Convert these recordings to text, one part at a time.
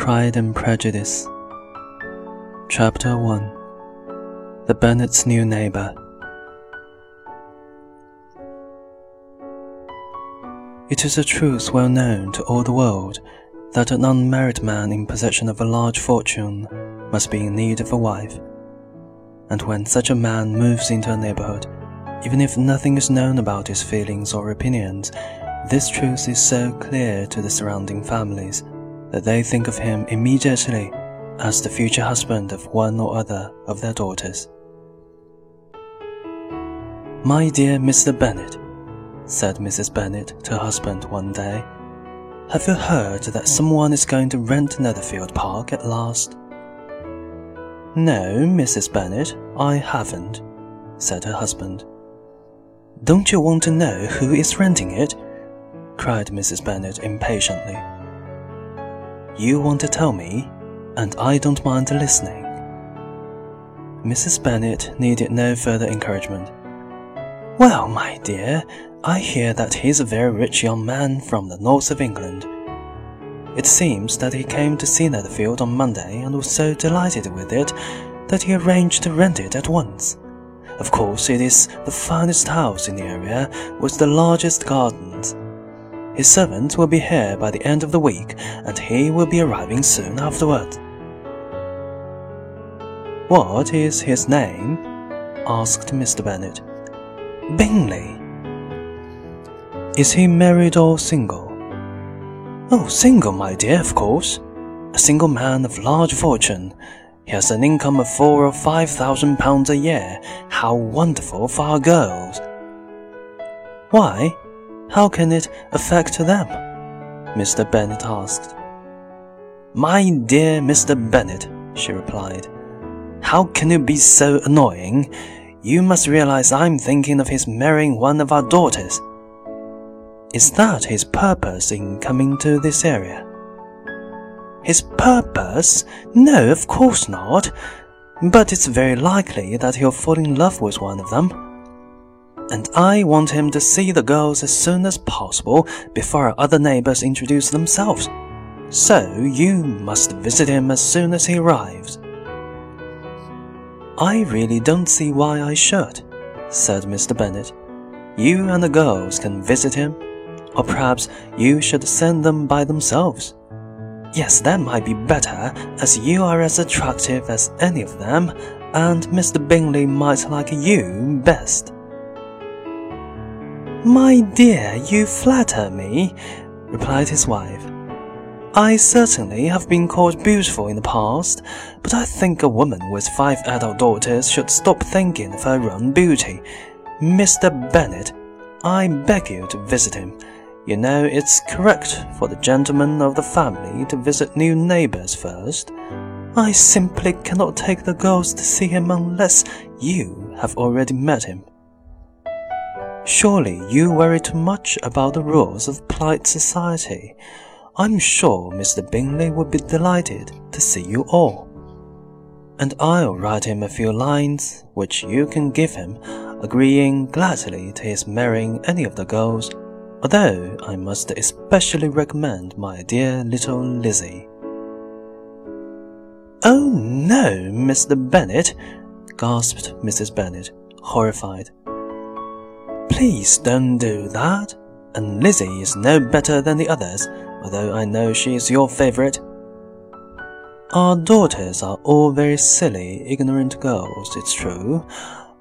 Pride and Prejudice. Chapter 1 The Bennet's New Neighbor. It is a truth well known to all the world that an unmarried man in possession of a large fortune must be in need of a wife. And when such a man moves into a neighborhood, even if nothing is known about his feelings or opinions, this truth is so clear to the surrounding families that they think of him immediately as the future husband of one or other of their daughters. My dear Mr. Bennet, said Mrs. Bennet to her husband one day, have you heard that someone is going to rent Netherfield Park at last? No, Mrs. Bennet, I haven't, said her husband. Don't you want to know who is renting it? cried Mrs. Bennet impatiently. You want to tell me, and I don't mind listening. Mrs. Bennet needed no further encouragement. Well, my dear, I hear that he's a very rich young man from the north of England. It seems that he came to see Netherfield on Monday and was so delighted with it that he arranged to rent it at once. Of course, it is the finest house in the area with the largest gardens. His servant will be here by the end of the week, and he will be arriving soon afterward. What is his name? asked Mr. Bennet. Bingley. Is he married or single? Oh, single, my dear, of course. A single man of large fortune. He has an income of four or five thousand pounds a year. How wonderful for our girls! Why? How can it affect them? Mr. Bennet asked. My dear Mr. Bennet, she replied, how can you be so annoying? You must realize I'm thinking of his marrying one of our daughters. Is that his purpose in coming to this area? His purpose? No, of course not. But it's very likely that he'll fall in love with one of them and I want him to see the girls as soon as possible before our other neighbors introduce themselves. So you must visit him as soon as he arrives. I really don't see why I should, said Mr. Bennet. You and the girls can visit him, or perhaps you should send them by themselves. Yes, that might be better, as you are as attractive as any of them, and Mr. Bingley might like you best. My dear, you flatter me, replied his wife. I certainly have been called beautiful in the past, but I think a woman with five adult daughters should stop thinking of her own beauty. Mr. Bennet, I beg you to visit him. You know it's correct for the gentleman of the family to visit new neighbors first. I simply cannot take the girls to see him unless you have already met him. Surely you worry too much about the rules of polite society. I'm sure Mr. Bingley would be delighted to see you all. And I'll write him a few lines, which you can give him, agreeing gladly to his marrying any of the girls, although I must especially recommend my dear little Lizzie. Oh no, Mr. Bennet, gasped Mrs. Bennet, horrified. Please don't do that. And Lizzie is no better than the others, although I know she is your favorite. Our daughters are all very silly, ignorant girls, it's true,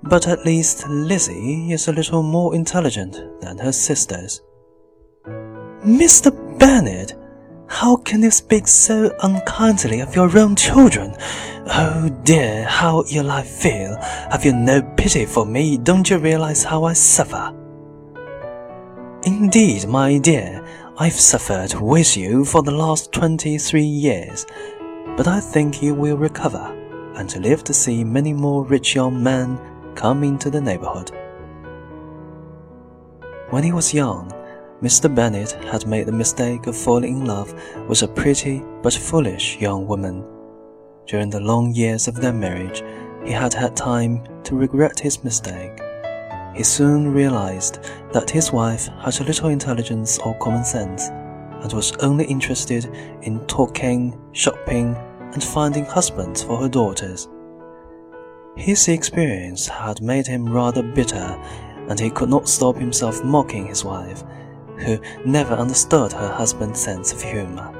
but at least Lizzie is a little more intelligent than her sisters. Mr. Bennet, how can you speak so unkindly of your own children? Oh dear, how ill I feel. Have you no pity for me? Don't you realize how I suffer? Indeed, my dear, I've suffered with you for the last twenty-three years, but I think you will recover and live to see many more rich young men come into the neighborhood. When he was young, Mr. Bennet had made the mistake of falling in love with a pretty but foolish young woman. During the long years of their marriage, he had had time to regret his mistake. He soon realized that his wife had little intelligence or common sense, and was only interested in talking, shopping, and finding husbands for her daughters. His experience had made him rather bitter, and he could not stop himself mocking his wife, who never understood her husband's sense of humor.